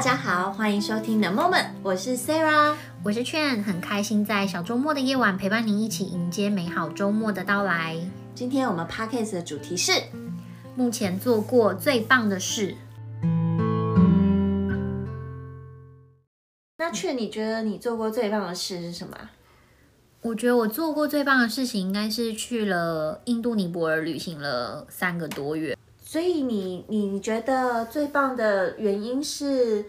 大家好，欢迎收听 The Moment，我是 Sarah，我是 Chen，很开心在小周末的夜晚陪伴您一起迎接美好周末的到来。今天我们 Podcast 的主题是目前做过最棒的事。那 Chen，你觉得你做过最棒的事是什么？我觉得我做过最棒的事情应该是去了印度尼泊尔旅行了三个多月。所以你你觉得最棒的原因是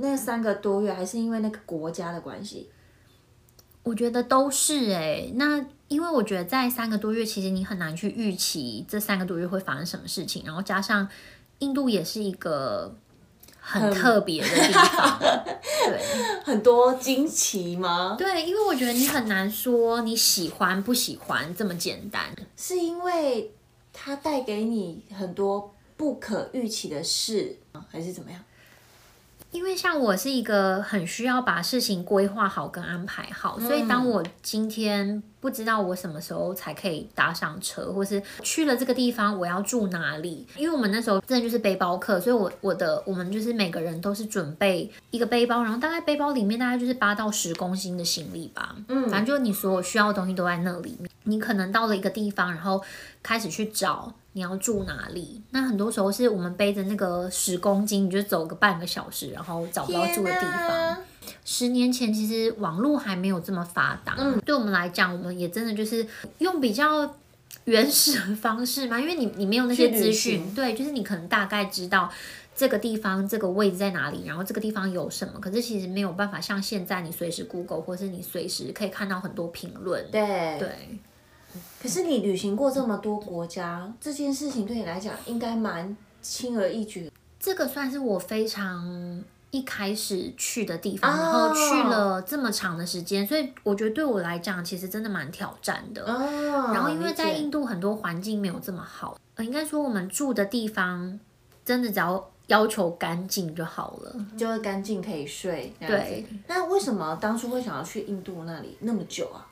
那三个多月，还是因为那个国家的关系？我觉得都是哎、欸。那因为我觉得在三个多月，其实你很难去预期这三个多月会发生什么事情，然后加上印度也是一个很特别的地方，对，很多惊奇吗？对，因为我觉得你很难说你喜欢不喜欢这么简单，是因为。它带给你很多不可预期的事，还是怎么样？因为像我是一个很需要把事情规划好跟安排好，嗯，所以当我今天不知道我什么时候才可以搭上车，或是去了这个地方我要住哪里，因为我们那时候真的就是背包客，所以我我的我们就是每个人都是准备一个背包，然后大概背包里面大概就是八到十公斤的行李吧，嗯，反正就是你所有需要的东西都在那里面。你可能到了一个地方，然后开始去找。你要住哪里？那很多时候是我们背着那个十公斤，你就走个半个小时，然后找不到住的地方。十年前其实网络还没有这么发达，嗯，对我们来讲，我们也真的就是用比较原始的方式嘛，因为你你没有那些资讯，对，就是你可能大概知道这个地方这个位置在哪里，然后这个地方有什么，可是其实没有办法像现在你随时 Google 或是你随时可以看到很多评论，对对。可是你旅行过这么多国家，这件事情对你来讲应该蛮轻而易举。这个算是我非常一开始去的地方，然后去了这么长的时间，所以我觉得对我来讲其实真的蛮挑战的。然后因为在印度很多环境没有这么好，应该说我们住的地方真的只要要求干净就好了，就是干净可以睡。对。那为什么当初会想要去印度那里那么久啊？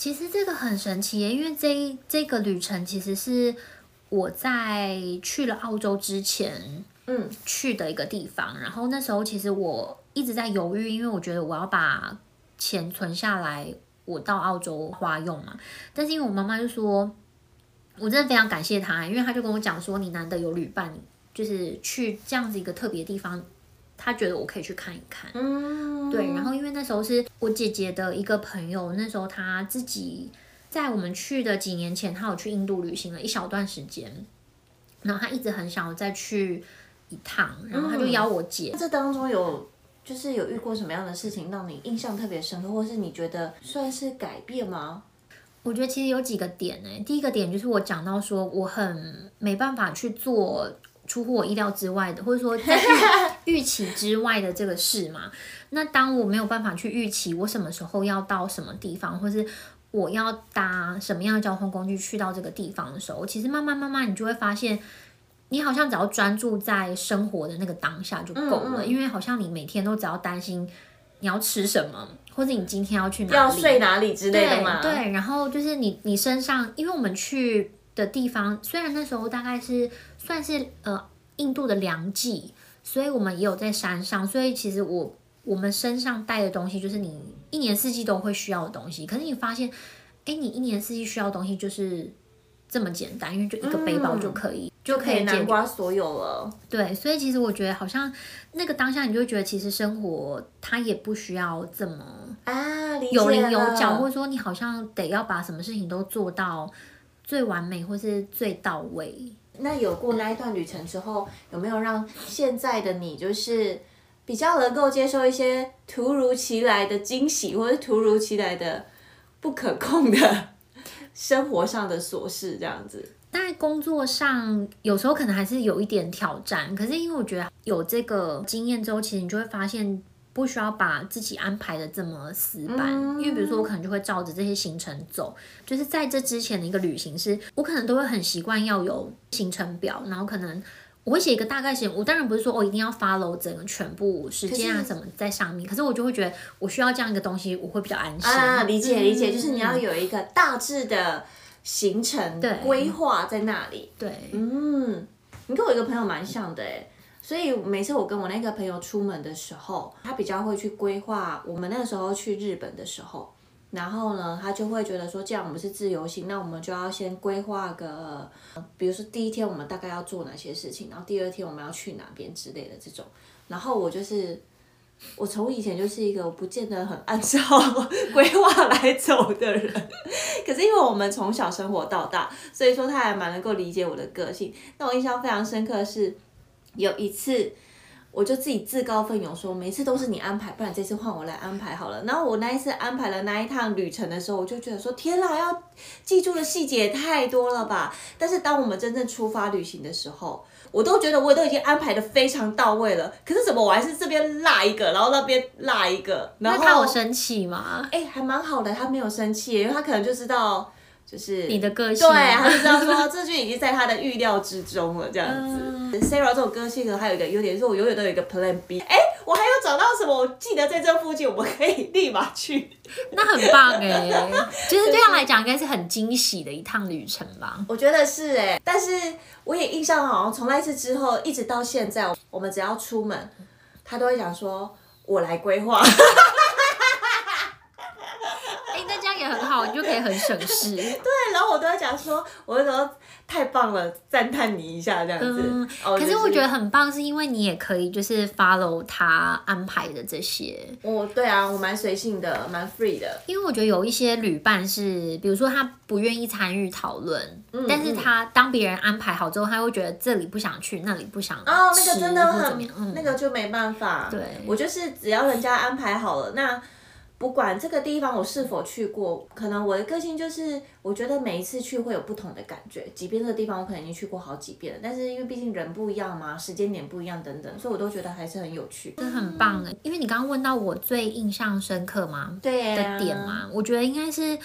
其实这个很神奇耶，因为这这个旅程其实是我在去了澳洲之前，嗯，去的一个地方。然后那时候其实我一直在犹豫，因为我觉得我要把钱存下来，我到澳洲花用嘛。但是因为我妈妈就说，我真的非常感谢她，因为她就跟我讲说，你难得有旅伴，就是去这样子一个特别的地方。他觉得我可以去看一看，嗯，对。然后因为那时候是我姐姐的一个朋友，那时候他自己在我们去的几年前，他有去印度旅行了一小段时间，然后他一直很想要再去一趟，然后他就邀我姐。嗯，这当中有就是有遇过什么样的事情让你印象特别深刻，或是你觉得算是改变吗？我觉得其实有几个点呢。第一个点就是我讲到说我很没办法去做。出乎我意料之外的，或者说在 预期之外的这个事嘛。那当我没有办法去预期我什么时候要到什么地方，或是我要搭什么样的交通工具去到这个地方的时候，其实慢慢慢慢你就会发现，你好像只要专注在生活的那个当下就够了。嗯嗯。因为好像你每天都只要担心你要吃什么，或者你今天要去哪里，要睡哪里之类的嘛。对，对，然后就是你你身上，因为我们去的地方，虽然那时候大概是。算是呃印度的凉季，所以我们也有在山上，所以其实我我们身上带的东西就是你一年四季都会需要的东西。可是你发现，哎，你一年四季需要的东西就是这么简单，因为就一个背包就可以、嗯、就可以囊括所有了。对，所以其实我觉得好像那个当下，你就觉得其实生活它也不需要这么啊有棱有角，或者说你好像得要把什么事情都做到最完美或是最到位。那有过那一段旅程之后，有没有让现在的你就是比较能够接受一些突如其来的惊喜，或者突如其来的不可控的生活上的琐事这样子？在工作上有时候可能还是有一点挑战，可是因为我觉得有这个经验之后，其实你就会发现。不需要把自己安排的这么死板，嗯，因为比如说我可能就会照着这些行程走，就是在这之前的一个旅行是，我可能都会很习惯要有行程表，然后可能我会写一个大概时间，我当然不是说我一定要 follow 整个全部时间啊什么在上面，可是我就会觉得我需要这样一个东西，我会比较安心啊，理解理解，就是你要有一个大致的行程规划在那里，对，嗯，你跟我一个朋友蛮像的诶所以每次我跟我那个朋友出门的时候，他比较会去规划。我们那个时候去日本的时候，然后呢，他就会觉得说，既然我们是自由行，那我们就要先规划个，比如说第一天我们大概要做哪些事情，然后第二天我们要去哪边之类的这种。然后我就是。我从以前就是一个不见得很按照 规划来走的人，可是因为我们从小生活到大，所以说他还蛮能够理解我的个性。那我印象非常深刻的是，有一次我就自己自告奋勇说，每次都是你安排，不然这次换我来安排好了。然后我那一次安排了那一趟旅程的时候，我就觉得说，天哪，要记住的细节太多了吧。但是当我们真正出发旅行的时候，我都觉得我都已经安排的非常到位了，可是怎么我还是这边落一个，然后那边落一个，然后那他有生气吗？哎、欸，还蛮好的，他没有生气，因为他可能就知道就是你的个性，对，他就知道说这就已经在他的预料之中了，这样子。嗯、Sarah 这种个性呢，还有一个优点是我永远都有一个 Plan B，哎、欸，我还有找到什么？我记得在这附近，我们可以立马去。那很棒哎、欸，其实对他来讲应该是很惊喜的一趟旅程吧？我觉得是哎、欸，但是。我也印象好像从那一次之后，一直到现在，我们只要出门，他都会讲说：“我来规划。”也很好，你就可以很省事。对，然后我都在讲说，我会说。太棒了，赞叹你一下这样子。嗯哦、可是我觉得很棒，是因为你也可以就是 follow 他安排的这些。哦，对啊，我蛮随性的，蛮 free 的。因为我觉得有一些旅伴是，比如说他不愿意参与讨论，嗯、但是他当别人安排好之后，他会觉得这里不想去，那里不想去。哦，那个真的很，嗯、那个就没办法。对，我就是只要人家安排好了，那。不管这个地方我是否去过，可能我的个性就是，我觉得每一次去会有不同的感觉。即便这个地方我可能已经去过好几遍了，但是因为毕竟人不一样嘛，时间点不一样等等，所以我都觉得还是很有趣。真的很棒哎！因为你刚刚问到我最印象深刻嘛，对的点嘛，我觉得应该是。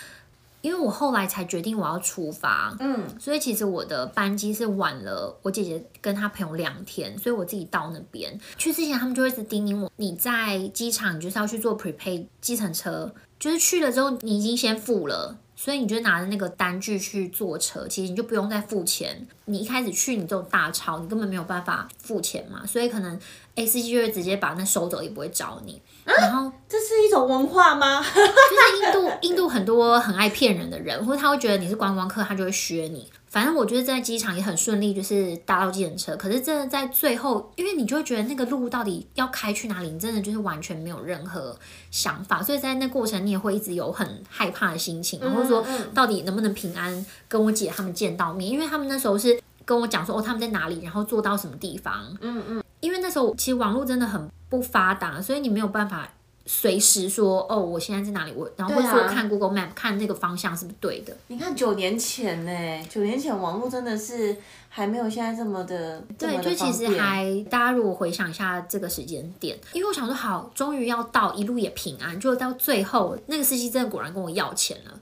因为我后来才决定我要出发，嗯，所以其实我的班机是晚了我姐姐跟她朋友两天，所以我自己到那边去之前，他们就一直叮咛我，你在机场你就是要去做 prepaid 计程车，就是去了之后你已经先付了。所以你就拿着那个单据去坐车，其实你就不用再付钱。你一开始去你这种大超，你根本没有办法付钱嘛。所以可能 A 司机就会直接把那收走，也不会找你。啊、然后这是一种文化吗？就是印度，印度很多很爱骗人的人，或者他会觉得你是观光客，他就会削你。反正我觉得在机场也很顺利，就是搭到计程车。可是真的在最后，因为你就会觉得那个路到底要开去哪里，你真的就是完全没有任何想法。所以在那过程，你也会一直有很害怕的心情，然后说到底能不能平安跟我姐他们见到面？因为他们那时候是跟我讲说哦，他们在哪里，然后坐到什么地方。嗯嗯。因为那时候其实网络真的很不发达，所以你没有办法。随时说哦，我现在在哪里？我然后会说看 Google Map，、啊、看那个方向是不是对的。你看九年前呢，九年前网络真的是还没有现在这么的。对，就其实还大家如果回想一下这个时间点，因为我想说好，终于要到，一路也平安，就到最后那个司机真的果然跟我要钱了，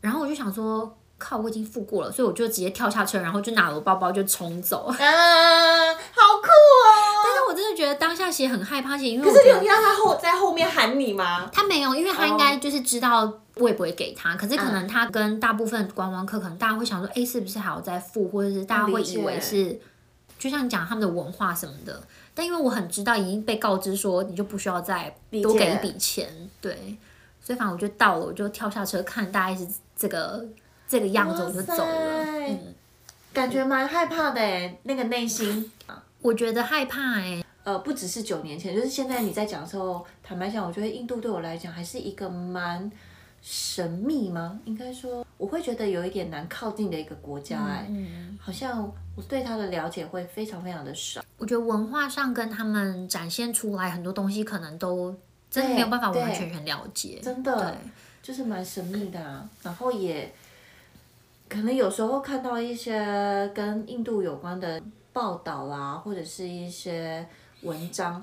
然后我就想说。靠，我已经付过了，所以我就直接跳下车，然后就拿了我包包就冲走。觉得当下其实很害怕，其实因为可是你有听到他后在后面喊你吗？他没有，因为他应该就是知道我也不会给他。可是可能他跟大部分观光客，可能大家会想说，哎、欸，是不是还要再付，或者是大家会以为是，就像你讲他们的文化什么的。但因为我很知道已经被告知说，你就不需要再多给一笔钱，对。所以反正我就到了，我就跳下车看，大概是这个。这个样子我就走了，嗯，感觉蛮害怕的哎，那个内心，我觉得害怕哎，呃，不只是九年前，就是现在你在讲的时候，坦白讲，我觉得印度对我来讲还是一个蛮神秘吗？应该说，我会觉得有一点难靠近的一个国家哎，嗯，好像我对他的了解会非常非常的少。我觉得文化上跟他们展现出来很多东西，可能都真的没有办法完完全全了解，真的，就是蛮神秘的啊，然后也。可能有时候看到一些跟印度有关的报道啦，或者是一些文章，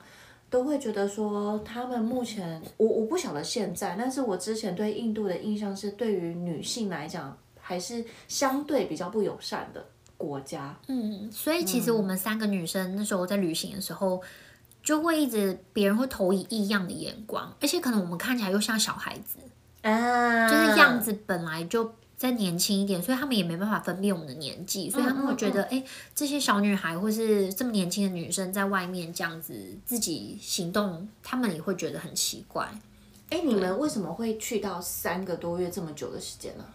都会觉得说他们目前，我我不晓得现在，但是我之前对印度的印象是，对于女性来讲，还是相对比较不友善的国家。嗯，所以其实我们三个女生那时候在旅行的时候，就会一直别人会投以异样的眼光，而且可能我们看起来又像小孩子，啊，就是样子本来就。再年轻一点，所以他们也没办法分辨我们的年纪，所以他们会觉得，哎、嗯嗯嗯，这些小女孩或是这么年轻的女生在外面这样子自己行动，他们也会觉得很奇怪。哎，你们为什么会去到三个多月这么久的时间呢？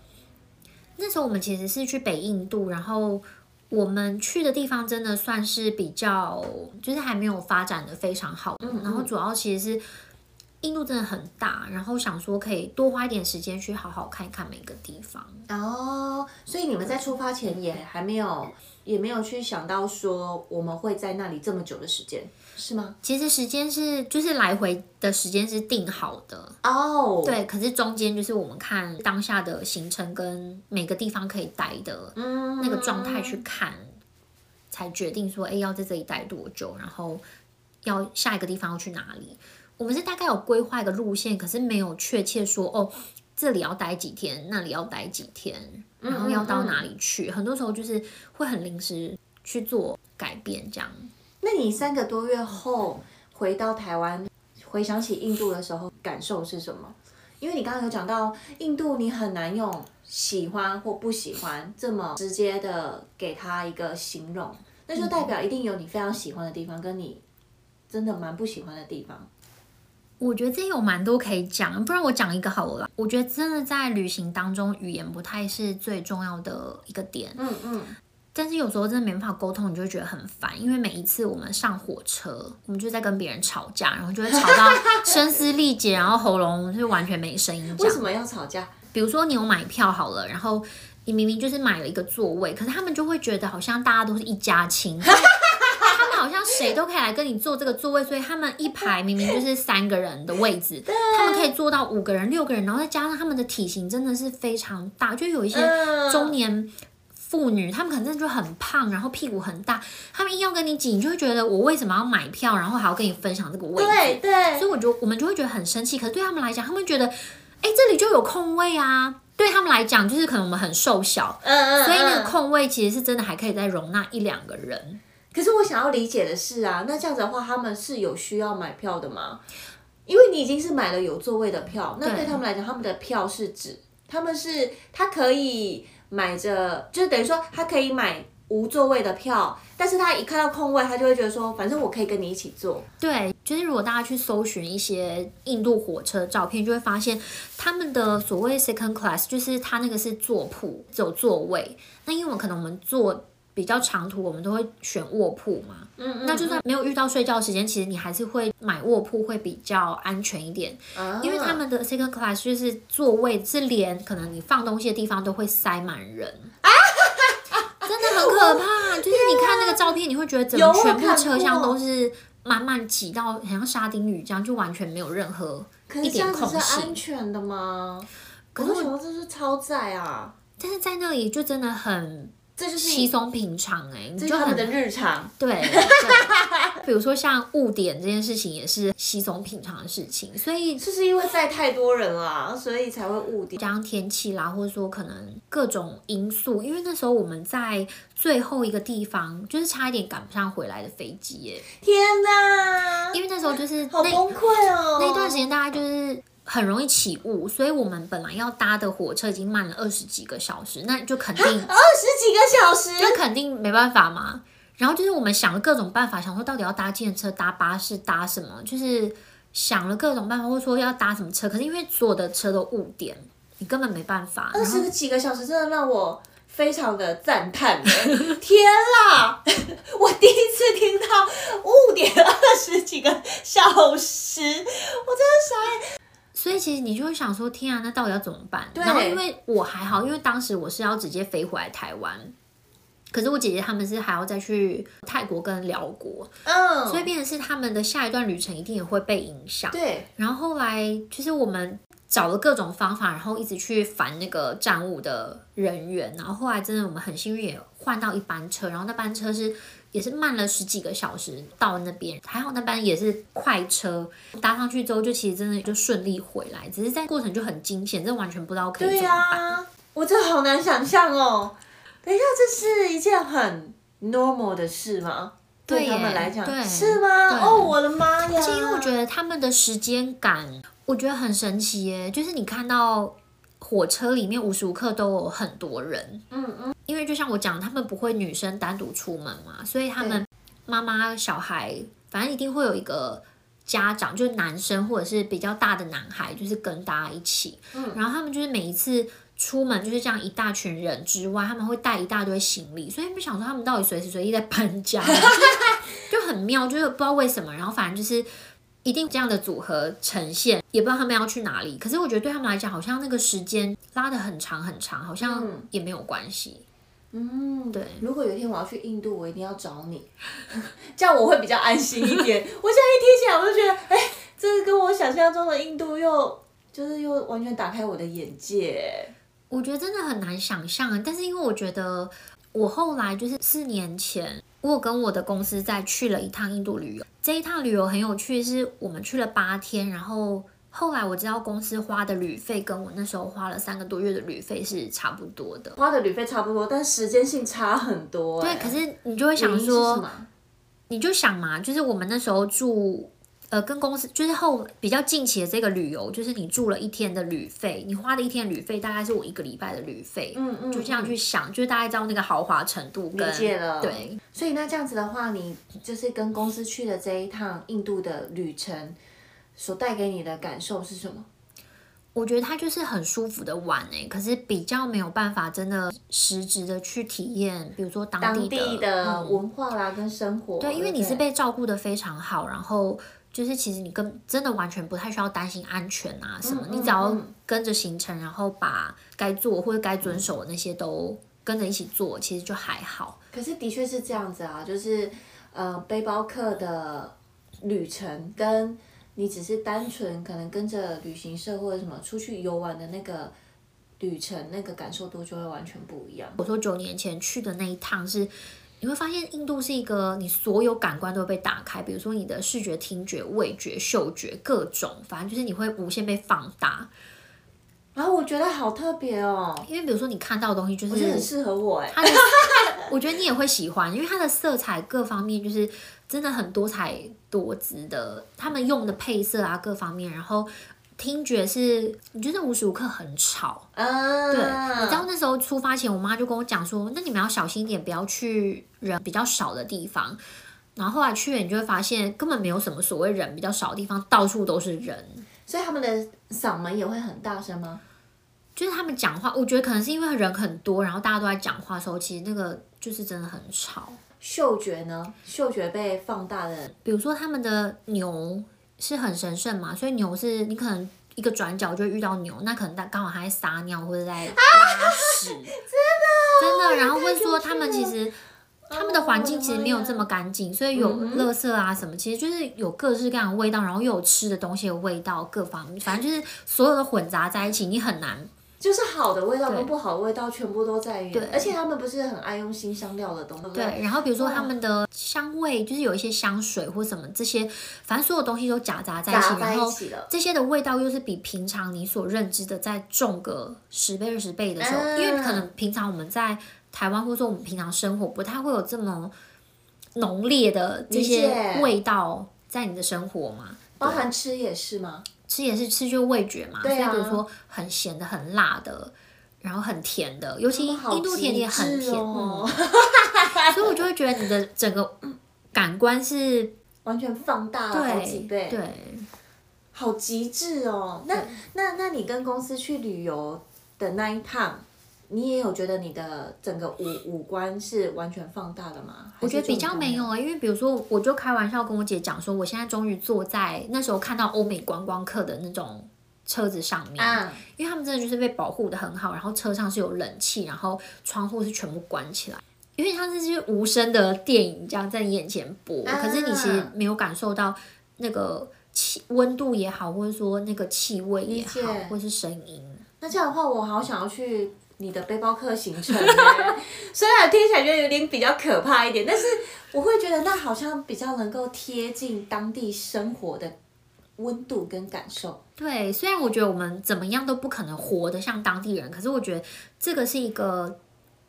那时候我们其实是去北印度，然后我们去的地方真的算是比较，就是还没有发展的非常好。嗯，然后主要其实是印度真的很大，然后想说可以多花一点时间去好好看一看每个地方。哦，所以你们在出发前也还没有，也没有去想到说我们会在那里这么久的时间。是吗？其实时间是就是来回的时间是定好的哦。Oh. 对，可是中间就是我们看当下的行程跟每个地方可以待的那个状态去看，mm -hmm. 才决定说，哎，要在这里待多久，然后要下一个地方要去哪里。我们是大概有规划一个路线，可是没有确切说哦，这里要待几天，那里要待几天，然后要到哪里去。Mm -hmm. 很多时候就是会很临时去做改变，这样。那你三个多月后回到台湾，回想起印度的时候，感受是什么？因为你刚刚有讲到印度，你很难用喜欢或不喜欢这么直接的给他一个形容，那就代表一定有你非常喜欢的地方，跟你真的蛮不喜欢的地方。我觉得这有蛮多可以讲，不然我讲一个好了啦。我觉得真的在旅行当中，语言不太是最重要的一个点。嗯嗯。但是有时候真的没办法沟通，你就会觉得很烦，因为每一次我们上火车，我们就在跟别人吵架，然后就会吵到 声嘶力竭，然后喉咙就完全没声音。为什么要吵架？比如说你有买票好了，然后你明明就是买了一个座位，可是他们就会觉得好像大家都是一家亲，谁都可以来跟你坐这个座位，所以他们一排明明就是三个人的位置，他们可以坐到五个人、六个人，然后再加上他们的体型真的是非常大，就有一些中年。妇女，她们可能真的就很胖，然后屁股很大，她们硬要跟你挤，你就会觉得我为什么要买票，然后还要跟你分享这个位置？对对。所以我就我们就会觉得很生气。可是对他们来讲，他们觉得，哎，这里就有空位啊。对他们来讲，就是可能我们很瘦小，嗯嗯，所以那个空位其实是真的还可以再容纳一两个人。可是我想要理解的是啊，那这样子的话，他们是有需要买票的吗？因为你已经是买了有座位的票，那对他们来讲，他们的票是指他们是他可以。买着就是等于说他可以买无座位的票，但是他一看到空位，他就会觉得说，反正我可以跟你一起坐。对，就是如果大家去搜寻一些印度火车照片，就会发现他们的所谓 second class，就是他那个是坐铺，只有座位。那因为我可能我们坐。比较长途，我们都会选卧铺嘛。嗯，嗯，嗯，那就算没有遇到睡觉时间，其实你还是会买卧铺，会比较安全一点。啊。因为他们的 second class 就是座位是连可能你放东西的地方都会塞满人。啊，真的很可怕。就是你看那个照片，你会觉得整个全部车厢都是满满挤到，很像沙丁鱼这样，就完全没有任何一点空隙。可是安全的吗？可是为什么这是超载啊？但是在那里就真的很。这就是稀松平常哎、欸，你就他们的日常。对，对比如说像误点这件事情也是稀松平常的事情，所以就是因为载太多人了，所以才会误点。加上天气啦，或者说可能各种因素，因为那时候我们在最后一个地方，就是差一点赶不上回来的飞机耶。天哪！因为那时候就是好崩溃哦，那一段时间大概就是。很容易起雾，所以我们本来要搭的火车已经慢了二十几个小时，那就肯定二十几个小时，就肯定没办法嘛。然后就是我们想了各种办法，想说到底要搭计程车、搭巴士、搭什么，就是想了各种办法，或者说要搭什么车。可是因为所有的车都误点，你根本没办法。二十几个小时真的让我非常的赞叹！天啦，我第一次听到误点二十几个小时，我真的傻。所以其实你就会想说，天啊，那到底要怎么办？然后因为我还好，因为当时我是要直接飞回来台湾，可是我姐姐他们是还要再去泰国跟辽国，嗯，所以变成是他们的下一段旅程一定也会被影响。对，然后后来就是我们找了各种方法，然后一直去烦那个站务的人员，然后后来真的我们很幸运也换到一班车，然后那班车是。也是慢了十几个小时到那边，还好那班也是快车，搭上去之后就其实真的就顺利回来，只是在过程就很惊险，这完全不知道可以怎么办。啊、我真的好难想象哦。等一下，这是一件很 normal 的事吗？对他们来讲，对是吗？哦，我的妈呀！因为我觉得他们的时间感，我觉得很神奇耶，就是你看到。火车里面无时无刻都有很多人，嗯嗯，因为就像我讲，他们不会女生单独出门嘛，所以他们妈妈小孩反正一定会有一个家长，就是男生或者是比较大的男孩，就是跟大家一起，嗯，然后他们就是每一次出门就是这样一大群人之外，他们会带一大堆行李，所以不想说他们到底随时随地在搬家，就很妙，就是不知道为什么，然后反正就是。一定这样的组合呈现，也不知道他们要去哪里。可是我觉得对他们来讲，好像那个时间拉得很长很长，好像也没有关系。嗯，对。如果有一天我要去印度，我一定要找你，这样我会比较安心一点。我现在一听起来，我就觉得，哎、欸，这个跟我想象中的印度又就是又完全打开我的眼界。我觉得真的很难想象，但是因为我觉得我后来就是四年前。我跟我的公司再去了一趟印度旅游，这一趟旅游很有趣，是我们去了八天，然后后来我知道公司花的旅费跟我那时候花了三个多月的旅费是差不多的，花的旅费差不多，但时间性差很多。对，可是你就会想说，你就想嘛，就是我们那时候住。呃，跟公司就是后比较近期的这个旅游，就是你住了一天的旅费，你花的一天旅费大概是我一个礼拜的旅费，嗯嗯，就这样去想，就是大概知道那个豪华程度跟。理解了。对，所以那这样子的话，你就是跟公司去的这一趟印度的旅程，所带给你的感受是什么？我觉得它就是很舒服的玩哎、欸，可是比较没有办法真的实质的去体验，比如说当地的，文化啦跟生活。嗯、对，因为你是被照顾的非常好，然后。就是其实你跟真的完全不太需要担心安全啊什么，嗯嗯嗯、你只要跟着行程，然后把该做或者该遵守的那些都跟着一起做，其实就还好。可是的确是这样子啊，就是呃背包客的旅程跟你只是单纯可能跟着旅行社或者什么出去游玩的那个旅程，那个感受度就会完全不一样。我说九年前去的那一趟是。你会发现，印度是一个你所有感官都会被打开，比如说你的视觉、听觉、味觉、嗅觉，各种，反正就是你会无限被放大。然后我觉得好特别哦，因为比如说你看到的东西就是，是很适合我哎，我觉得你也会喜欢，因为它的色彩各方面就是真的很多彩多姿的，他们用的配色啊各方面，然后。听觉是，你觉得无时无刻很吵。嗯，对，你知道那时候出发前，我妈就跟我讲说，那你们要小心一点，不要去人比较少的地方。然后后来去了，你就会发现根本没有什么所谓人比较少的地方，到处都是人。所以他们的嗓门也会很大声吗？就是他们讲话，我觉得可能是因为人很多，然后大家都在讲话的时候，其实那个就是真的很吵。嗅觉呢？嗅觉被放大的，比如说他们的牛。是很神圣嘛，所以牛是你可能一个转角就会遇到牛，那可能它刚好它在撒尿或者在拉屎，真的真的。然后会说他们其实他们的环境其实没有这么干净，所以有垃圾啊什么，其实就是有各式各样的味道，然后又有吃的东西的味道，各方面反正就是所有的混杂在一起，你很难。就是好的味道跟不好的味道全部都在于，对，而且他们不是很爱用新香料的东西。对，然后比如说他们的香味，就是有一些香水或什么这些，反正所有东西都夹杂在一起，然后这些的味道又是比平常你所认知的再重个十倍二十倍的时候，因为可能平常我们在台湾或者说我们平常生活不太会有这么浓烈的这些味道在你的生活嘛，包含吃也是吗？吃也是吃，就味觉嘛。对啊。所以比如说很咸的、很辣的，然后很甜的，尤其印度甜点很甜。哦嗯、所以我就会觉得你的整个感官是完全放大了好几倍。对，好极致哦。那那那你跟公司去旅游的那一趟。你也有觉得你的整个五五官是完全放大的吗？我觉得比较没有啊，因为比如说，我就开玩笑跟我姐讲说，我现在终于坐在那时候看到欧美观光客的那种车子上面，嗯，因为他们真的就是被保护的很好，然后车上是有冷气，然后窗户是全部关起来，因为它这些无声的电影这样在你眼前播，嗯，可是你其实没有感受到那个气温度也好，或者说那个气味也好，或是声音。那这样的话，我好想要去。你的背包客行程，虽然听起来觉得有点比较可怕一点，但是我会觉得那好像比较能够贴近当地生活的温度跟感受。对，虽然我觉得我们怎么样都不可能活得像当地人，可是我觉得这个是一个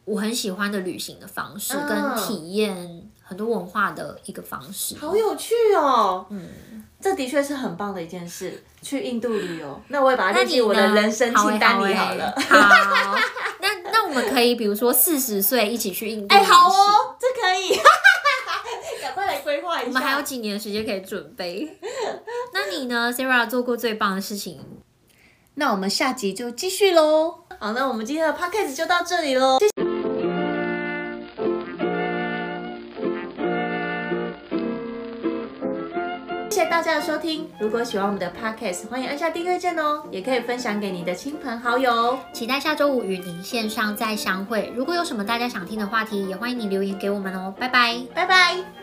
我很喜欢的旅行的方式跟体验，很多文化的一个方式。好有趣哦，嗯，这的确是很棒的一件事。去印度旅游，那我也把它列进我的人生清单里好了。好，好，好，那那我们可以比如说四十岁一起去印度。哎、欸，好哦，这可以，赶快来规划一下。我们还有几年时间可以准备。那你呢，Sara 做过最棒的事情？那我们下集就继续喽。好，那我们今天的 podcast 就到这里喽。谢谢大家的收听。如果喜欢我们的 podcast，欢迎按下订阅键哦，也可以分享给你的亲朋好友。期待下周五与您线上再相会。如果有什么大家想听的话题，也欢迎你留言给我们哦。拜拜，拜拜。